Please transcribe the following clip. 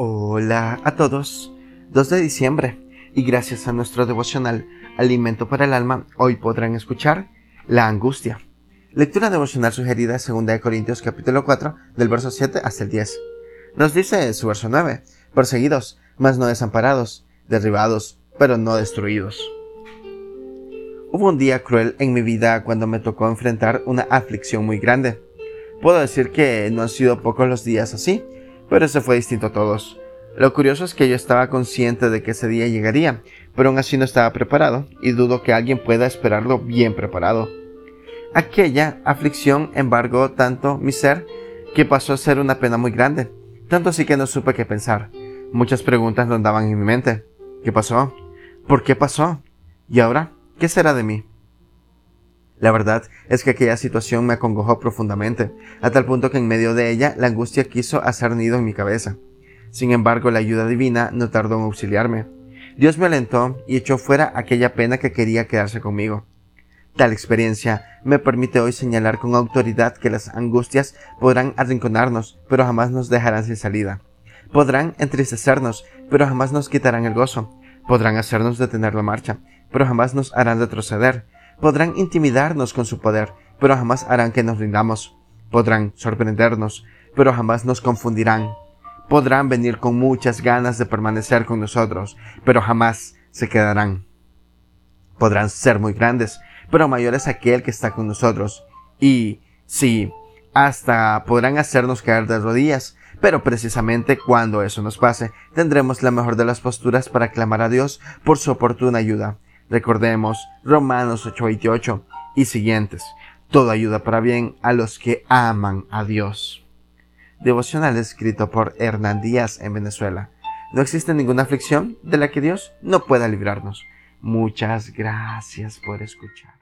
Hola a todos. 2 de diciembre y gracias a nuestro devocional Alimento para el Alma, hoy podrán escuchar La Angustia. Lectura devocional sugerida 2 Corintios capítulo 4 del verso 7 hasta el 10. Nos dice su verso 9, perseguidos, mas no desamparados, derribados, pero no destruidos. Hubo un día cruel en mi vida cuando me tocó enfrentar una aflicción muy grande. Puedo decir que no han sido pocos los días así, pero ese fue distinto a todos. Lo curioso es que yo estaba consciente de que ese día llegaría, pero aún así no estaba preparado, y dudo que alguien pueda esperarlo bien preparado. Aquella aflicción embargó tanto mi ser que pasó a ser una pena muy grande, tanto así que no supe qué pensar. Muchas preguntas rondaban en mi mente. ¿Qué pasó? ¿Por qué pasó? ¿Y ahora? ¿Qué será de mí? La verdad es que aquella situación me acongojó profundamente, a tal punto que en medio de ella la angustia quiso hacer nido en mi cabeza. Sin embargo, la ayuda divina no tardó en auxiliarme. Dios me alentó y echó fuera aquella pena que quería quedarse conmigo. Tal experiencia me permite hoy señalar con autoridad que las angustias podrán arrinconarnos, pero jamás nos dejarán sin salida. Podrán entristecernos, pero jamás nos quitarán el gozo. Podrán hacernos detener la marcha, pero jamás nos harán retroceder Podrán intimidarnos con su poder, pero jamás harán que nos rindamos. Podrán sorprendernos, pero jamás nos confundirán. Podrán venir con muchas ganas de permanecer con nosotros, pero jamás se quedarán. Podrán ser muy grandes, pero mayor es aquel que está con nosotros. Y, sí, hasta podrán hacernos caer de rodillas, pero precisamente cuando eso nos pase, tendremos la mejor de las posturas para clamar a Dios por su oportuna ayuda. Recordemos Romanos 8:28 y siguientes. Todo ayuda para bien a los que aman a Dios. Devocional escrito por Hernán Díaz en Venezuela. No existe ninguna aflicción de la que Dios no pueda librarnos. Muchas gracias por escuchar.